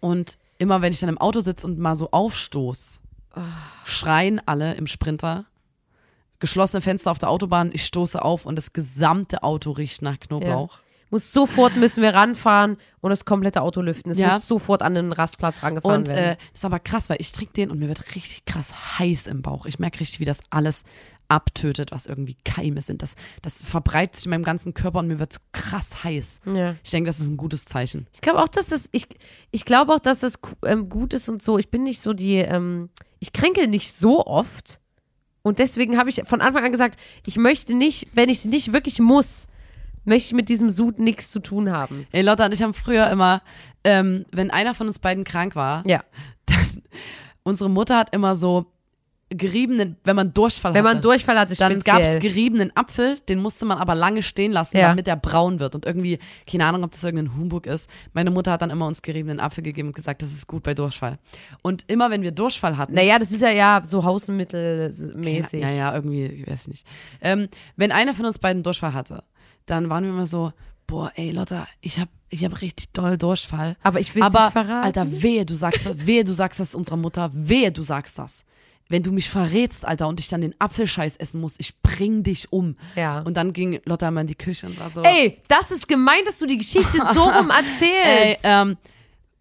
und immer wenn ich dann im Auto sitze und mal so aufstoß, schreien alle im Sprinter. Geschlossene Fenster auf der Autobahn, ich stoße auf und das gesamte Auto riecht nach Knoblauch.
muss sofort müssen wir ranfahren und das komplette Auto lüften. Es
Ja.
muss sofort an den Rastplatz rangefahren
Und
werden.
äh, das ist aber krass, weil ich trinke den und mir wird richtig krass heiß im Bauch. Ich merke richtig, wie das alles abtötet, was irgendwie Keime sind. Das, das verbreitet sich in meinem ganzen Körper und mir wird so krass heiß.
ja.
Ich denke, das ist ein gutes Zeichen.
Ich glaube auch, dass das, ich, ich glaube auch, dass das ähm, gut ist und so. Ich bin nicht so die, ähm, ich kränke nicht so oft. Und deswegen habe ich von Anfang an gesagt, ich möchte nicht, wenn ich es nicht wirklich muss, möchte ich mit diesem Sud nichts zu tun haben.
Ey, Lotta und ich haben früher immer, ähm, wenn einer von uns beiden krank war,
Ja.
dann, <laughs> unsere Mutter hat immer so geriebenen, wenn man Durchfall
Wenn
hatte,
man Durchfall hatte,
dann
speziell.
gab's geriebenen Apfel, den musste man aber lange stehen lassen,
Ja.
damit der braun wird. Und irgendwie, keine Ahnung, ob das irgendein Humbug ist. Meine Mutter hat dann immer uns geriebenen Apfel gegeben und gesagt, das ist gut bei Durchfall. Und immer wenn wir Durchfall hatten,
Naja, das ist ja ja so hausmittelmäßig.
ja, ja, irgendwie, weiß ich nicht. Ähm, wenn einer von uns beiden Durchfall hatte, dann waren wir immer so, boah, ey Lotta, ich hab, ich hab richtig doll Durchfall.
Aber ich will's
Aber,
nicht verraten.
Alter, wehe, du sagst das, wehe, du sagst das unserer Mutter, wehe, du sagst das. Wenn du mich verrätst, Alter, und ich dann den Apfelscheiß essen muss, ich bring dich um.
Ja.
Und dann ging Lotta mal in die Küche und war so,
Ey, das ist gemein, dass du die Geschichte so <laughs> rum
ey
erzählst.
ähm,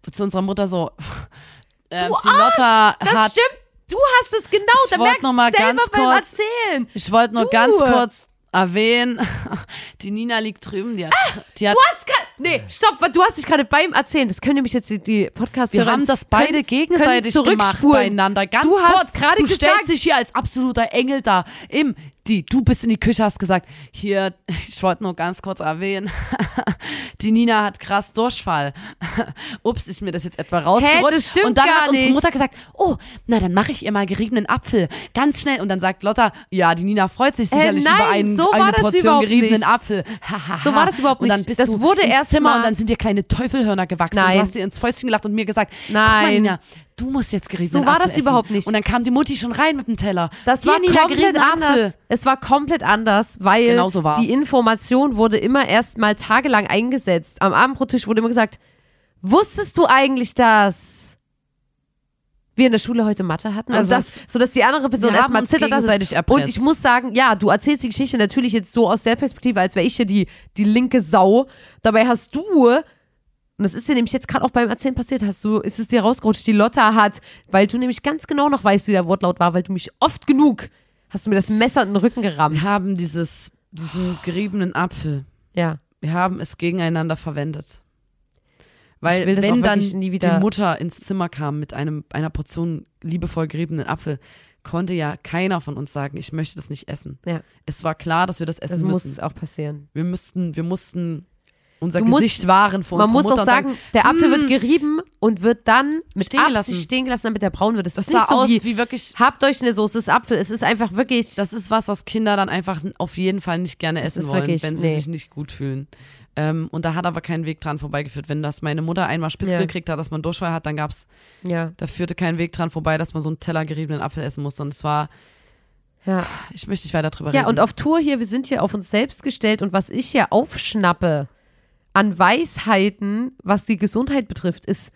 zu unserer Mutter so, ähm,
Du
die Lotta
das
hat,
stimmt. Du hast es genau.
Ich
Da merkst
noch
du
mal
selber
ganz
beim
kurz-
Erzählen.
ich wollte nur
Du.
ganz kurz erwähnen, <laughs> die Nina liegt drüben, die hat, die hat
Du hast gerade. Nee, stopp, du hast dich gerade beim Erzählen. Das können nämlich jetzt die, die podcast
Wir haben das beide gegenseitig gemacht beieinander. Ganz
Du hast
kurz,
gerade
du
gesagt-
stellst dich hier als absoluter Engel da. Im, die, du bist in die Küche, hast gesagt, hier, <laughs> ich wollte nur ganz kurz erwähnen, <laughs> die Nina hat krass Durchfall. <laughs> Ups, ist mir das jetzt etwa rausgerutscht.
das stimmt
und dann hat unsere
nicht.
Mutter gesagt, oh, na dann mache ich ihr mal geriebenen Apfel. Ganz schnell. Und dann sagt Lotta, ja, die Nina freut sich sicherlich
nein,
über einen,
so
eine Portion geriebenen
nicht.
Apfel.
So war das überhaupt
und dann
nicht.
bist
Das
du
wurde erst
Zimmer
mal-
und dann sind dir kleine Teufelhörner gewachsen.
Nein.
Und du hast dir ins Fäustchen gelacht und mir gesagt,
Nein.
Nina, du musst jetzt geriebenen
So war
Apfel
das
essen.
überhaupt nicht.
Und dann kam die Mutti schon rein mit dem Teller.
Das
Hier,
war
Nina,
komplett anders.
Apfel.
Es war komplett anders, weil
Genau so
die Information wurde immer erst mal tagelang eingesetzt. Am Abendbrottisch wurde immer gesagt, wusstest du eigentlich, dass wir in der Schule heute Mathe hatten?
Also
das, sodass die andere Person
Wir
erst
haben
mal
uns
zittert. dass es- Und ich muss sagen, ja, du erzählst die Geschichte natürlich jetzt so aus der Perspektive, als wäre ich hier die, die linke Sau. Dabei hast du und das ist dir nämlich jetzt gerade auch beim Erzählen passiert, hast du, ist es dir rausgerutscht, die Lotta hat, weil du nämlich ganz genau noch weißt, wie der Wortlaut war, weil du mich oft genug, hast du mir das Messer in den Rücken gerammt.
Wir haben dieses, diesen geriebenen Apfel,
Ja.
wir haben es gegeneinander verwendet. Weil
das
wenn dann die Mutter ins Zimmer kam mit einem, einer Portion liebevoll geriebenen Apfel, konnte ja keiner von uns sagen, ich möchte das nicht essen.
Ja.
Es war klar, dass wir das essen
Das muss
müssen.
auch passieren.
Wir müssten, wir mussten unser
Du musst-
Gesicht wahren vor
Man muss
Mutter
auch
und
sagen, der Apfel
"Mm,
wird gerieben und wird dann mit
Stehen gelassen.
stehen gelassen, damit der braun wird. Das,
das
ist nicht so
aus
wie,
wie wirklich
habt euch eine Soße, das ist Apfel. Es ist einfach wirklich,
Das ist was, was Kinder dann einfach auf jeden Fall nicht gerne
Es
essen wollen,
wirklich-
wenn sie
nee.
sich nicht gut fühlen. Ähm, und da hat aber kein Weg dran vorbeigeführt. Wenn das meine Mutter einmal spitz
Ja.
gekriegt hat, dass man Durchfall hat, dann gab's,
ja,
da führte kein Weg dran vorbei, dass man so einen Teller geriebenen Apfel essen muss. Und es war,
ja.
ich möchte nicht weiter drüber reden.
Ja, und auf Tour hier, wir sind hier auf uns selbst gestellt und was ich hier aufschnappe an Weisheiten, was die Gesundheit betrifft, ist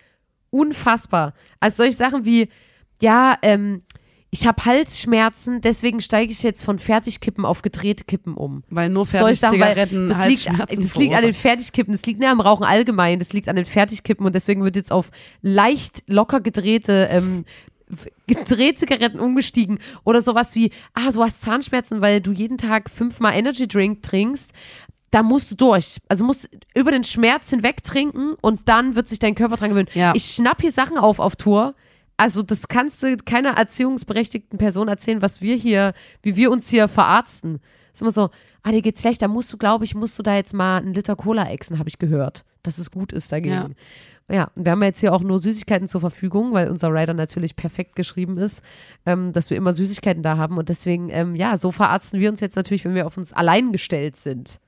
unfassbar. Also solche Sachen wie, ja, ähm, ich habe Halsschmerzen, deswegen steige ich jetzt von Fertigkippen auf gedrehte Kippen um.
weil nur Fertigzigaretten
das liegt, das liegt an den. Fertigkippen, das liegt nicht am Rauchen allgemein, das liegt an den Fertigkippen und deswegen wird jetzt auf leicht locker gedrehte ähm, gedreht Zigaretten umgestiegen oder sowas wie, ah, du hast Zahnschmerzen, weil du jeden Tag fünfmal Energy Drink trinkst. Da musst du durch. Also musst über den Schmerz hinweg trinken und dann wird sich dein Körper dran gewöhnen.
Ja.
Ich schnapp hier Sachen auf auf Tour. Also das kannst du keiner erziehungsberechtigten Person erzählen, was wir hier, wie wir uns hier verarzten. ist immer so, ah, dir geht's schlecht, da musst du, glaube ich, musst du da jetzt mal einen Liter Cola exen, habe ich gehört, dass es gut ist dagegen. Ja. und wir haben jetzt hier auch nur Süßigkeiten zur Verfügung, weil unser Rider natürlich perfekt geschrieben ist, ähm, dass wir immer Süßigkeiten da haben und deswegen, ähm, ja, so verarzten wir uns jetzt natürlich, wenn wir auf uns allein gestellt sind.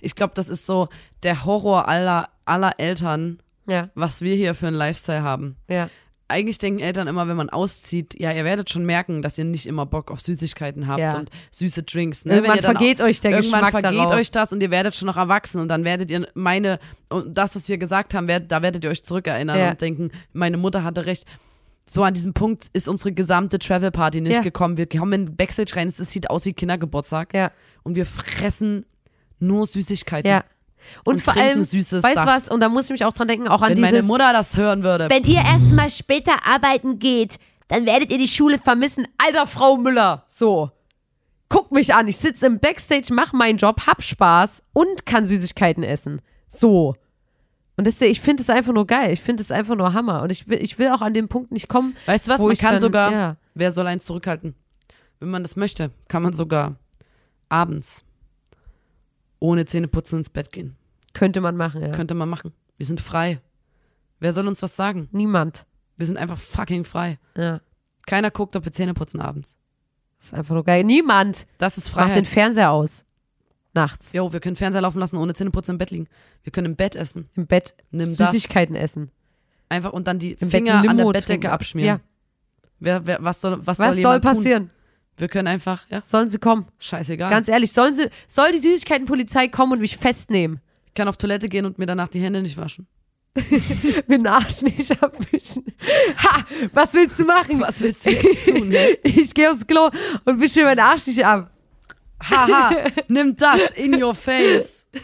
Ich glaube, das ist so der Horror aller, aller Eltern,
Ja,
was wir hier für einen Lifestyle haben.
ja.
eigentlich denken Eltern immer, wenn man auszieht, ja, ihr werdet schon merken, dass ihr nicht immer Bock auf Süßigkeiten habt
Ja.
und süße Drinks. Ne?
Irgendwann vergeht euch der
irgendwann
Geschmack
vergeht
darauf.
euch das und ihr werdet schon noch erwachsen und dann werdet ihr meine und das, was wir gesagt haben, werdet, da werdet ihr euch zurückerinnern und denken, meine Mutter hatte recht. So an diesem Punkt ist unsere gesamte Travel Party nicht
Ja.
gekommen. Wir kommen in Backstage rein, es sieht aus wie Kindergeburtstag
Ja,
und wir fressen nur Süßigkeiten.
ja. Und,
Und
vor allem,
süßes
weißt du was, und da muss ich mich auch dran denken, auch an
Wenn
dieses,
meine Mutter das hören würde,
wenn ihr erstmal später arbeiten geht, dann werdet ihr die Schule vermissen. Alter Frau Müller, so. Guck mich an, ich sitze im Backstage, mach meinen Job, hab Spaß und kann Süßigkeiten essen. So. Und deswegen, ich finde es einfach nur geil. Ich finde es einfach nur Hammer. Und ich will, ich will auch an dem Punkt nicht kommen.
Weißt du was,
wo
man
ich
kann
dann-
sogar,
ja.
wer soll eins zurückhalten? Wenn man das möchte, kann man sogar abends ohne Zähneputzen ins Bett gehen.
Könnte man machen, ja.
Könnte man machen. Wir sind frei. Wer soll uns was sagen?
Niemand.
Wir sind einfach fucking frei.
Ja.
Keiner guckt, ob wir Zähne putzen abends.
Das ist einfach nur geil. Niemand
Das ist
macht den
Freiheit.
Fernseher aus. Nachts.
Jo, wir können Fernseher laufen lassen, ohne Zähneputzen im Bett liegen. Wir können im Bett essen.
Im Bett
Nimm das
Süßigkeiten essen.
einfach und dann die
Im
Finger an der Bettdecke
trinken.
abschmieren.
Ja.
Wer, wer, was soll, was
Was
soll
soll
jemand tun? Wir können einfach, ja,
Sollen sie kommen?
scheißegal.
Ganz ehrlich, sollen sie, soll die Süßigkeitenpolizei kommen und mich festnehmen?
ich kann auf Toilette gehen und mir danach die Hände nicht waschen. <laughs>
Mir den Arsch nicht abwischen. Ha! Was willst du machen?
Was willst du jetzt tun? hä? <laughs>
Ich gehe aufs Klo und wische mir meinen Arsch nicht ab.
Haha, nimm das in your face. <laughs>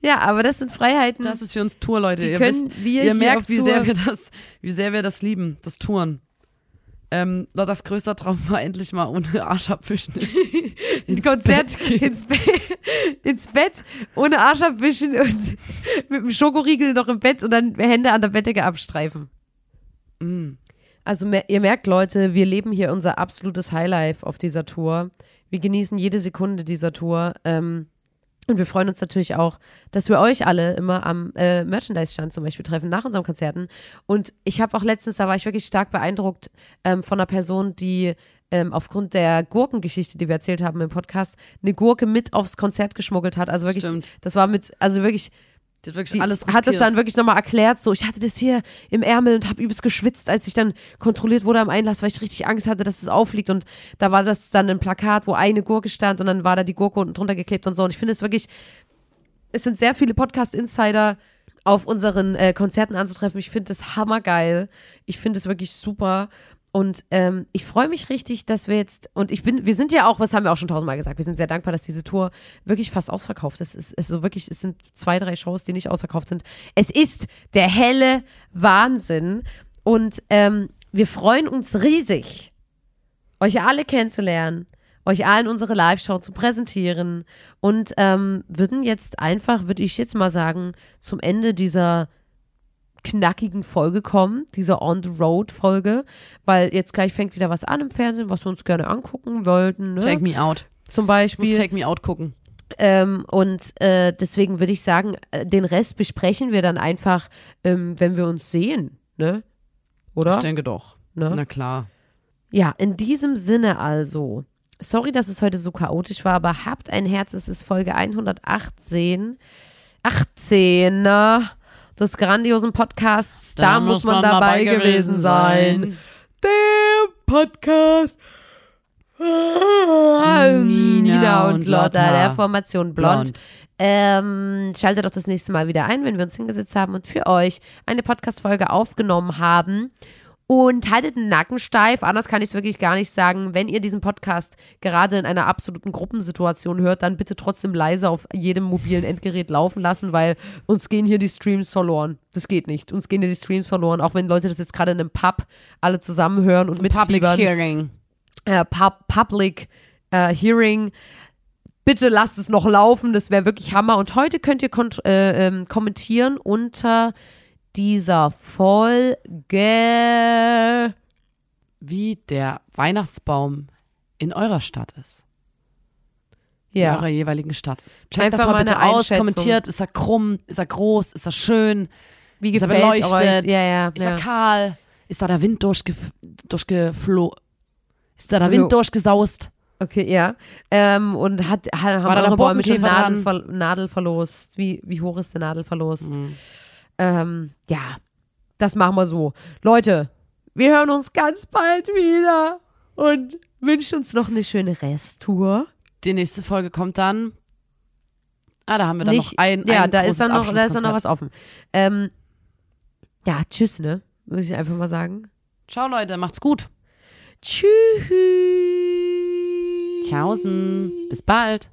Ja, aber das sind Freiheiten.
Das ist für uns Tour, Leute.
Die
ihr
können
wisst,
wir
ihr merkt, wie
Tour-
sehr wir das, wie sehr wir das lieben, das Touren. Ähm, Lottas größter Traum war endlich mal ohne Arsch abwischen. ins- <laughs> ins
Konzert
Bett gehen.
ins, Be ins Bett, ohne Arsch abwischen und <laughs> mit dem Schokoriegel noch im Bett und dann Hände an der Bettdecke abstreifen.
Mm.
Also ihr merkt, Leute, wir leben hier unser absolutes Highlife auf dieser Tour. Wir genießen jede Sekunde dieser Tour. Ähm, und wir freuen uns natürlich auch, dass wir euch alle immer am äh, Merchandise-Stand zum Beispiel treffen, nach unseren Konzerten. Und ich habe auch letztens, da war ich wirklich stark beeindruckt ähm, von einer Person, die ähm, aufgrund der Gurkengeschichte, die wir erzählt haben im Podcast, eine Gurke mit aufs Konzert geschmuggelt hat. Also wirklich,
Stimmt.
das war mit, also wirklich
Die hat wirklich
die
alles
hat es dann wirklich nochmal erklärt, so ich hatte das hier im Ärmel und habe übelst geschwitzt, als ich dann kontrolliert wurde am Einlass, weil ich richtig Angst hatte, dass es auffliegt und da war das dann ein Plakat, wo eine Gurke stand und dann war da die Gurke unten drunter geklebt und so und ich finde es wirklich, es sind sehr viele Podcast-Insider auf unseren äh, Konzerten anzutreffen. Ich finde das hammergeil. Ich finde es wirklich super. Und ähm, ich freue mich richtig, dass wir jetzt, und ich bin, wir sind ja auch, was haben wir auch schon tausendmal gesagt, wir sind sehr dankbar, dass diese Tour wirklich fast ausverkauft ist. Es ist so wirklich, es sind zwei, drei Shows, die nicht ausverkauft sind. Es ist der helle Wahnsinn. Und ähm, wir freuen uns riesig, euch alle kennenzulernen, euch allen unsere Live-Show zu präsentieren und ähm, würden jetzt einfach, würde ich jetzt mal sagen, zum Ende dieser knackigen Folge kommen, dieser On-the-Road-Folge, weil jetzt gleich fängt wieder was an im Fernsehen, was wir uns gerne angucken wollten, ne?
Take me out.
zum
Ich muss
Beispiel.
Take me out gucken.
Ähm, und äh, deswegen würde ich sagen, äh, den Rest besprechen wir dann einfach, ähm, wenn wir uns sehen, ne? Oder?
Ich denke doch.
Ne?
Na klar.
Ja, in diesem Sinne also. Sorry, dass es heute so chaotisch war, aber habt ein Herz, es ist Folge 118. 18 äh, des grandiosen Podcasts. Da, muss man, dabei, gewesen sein. Der Podcast. Nina, und Lotta der Formation Blond.
Blond.
Ähm, schaltet doch das nächste Mal wieder ein, wenn wir uns hingesetzt haben und für euch eine Podcast-Folge aufgenommen haben. Und haltet den Nacken steif, anders kann ich es wirklich gar nicht sagen. Wenn ihr diesen Podcast gerade in einer absoluten Gruppensituation hört, dann bitte trotzdem leise auf jedem mobilen Endgerät laufen lassen, weil uns gehen hier die Streams verloren. Das geht nicht. Uns gehen hier die Streams verloren, auch wenn Leute das jetzt gerade in einem Pub alle zusammen hören und
Public
mitfiebern
Hearing.
äh, pub Public äh, Hearing. Bitte lasst es noch laufen, das wäre wirklich Hammer. Und heute könnt ihr äh, ähm, kommentieren unter dieser Folge.
Wie der Weihnachtsbaum in eurer Stadt ist. In
Ja,
eurer jeweiligen Stadt ist. Checkt
Einfach
das mal
mal
bitte aus, kommentiert. Ist er krumm? Ist er groß? Ist er schön?
wie
Ist er beleuchtet?
euch? Ja, ja,
Ist er kahl? Ist da der Wind durchgef durchgeflo Ist da der Wind durchgesaust?
Okay, ja. Ähm, und hat, ha- haben
War da
eure Bäume schon
Borkenkäfer
Nadeln, ver Nadelverlust? Wie, wie hoch ist der Nadelverlust?
Mhm.
Ähm, ja, das machen wir so. Leute, wir hören uns ganz bald wieder und wünschen uns noch eine schöne Resttour.
Die nächste Folge kommt dann. Ah, da haben wir dann
Nicht,
noch ein,
ja,
ein
da ist, dann noch, da ist dann noch was offen. Ähm, ja, tschüss, ne? Muss ich einfach mal sagen.
Ciao, Leute. Macht's gut.
Tschüss.
Tschaußen. Bis bald.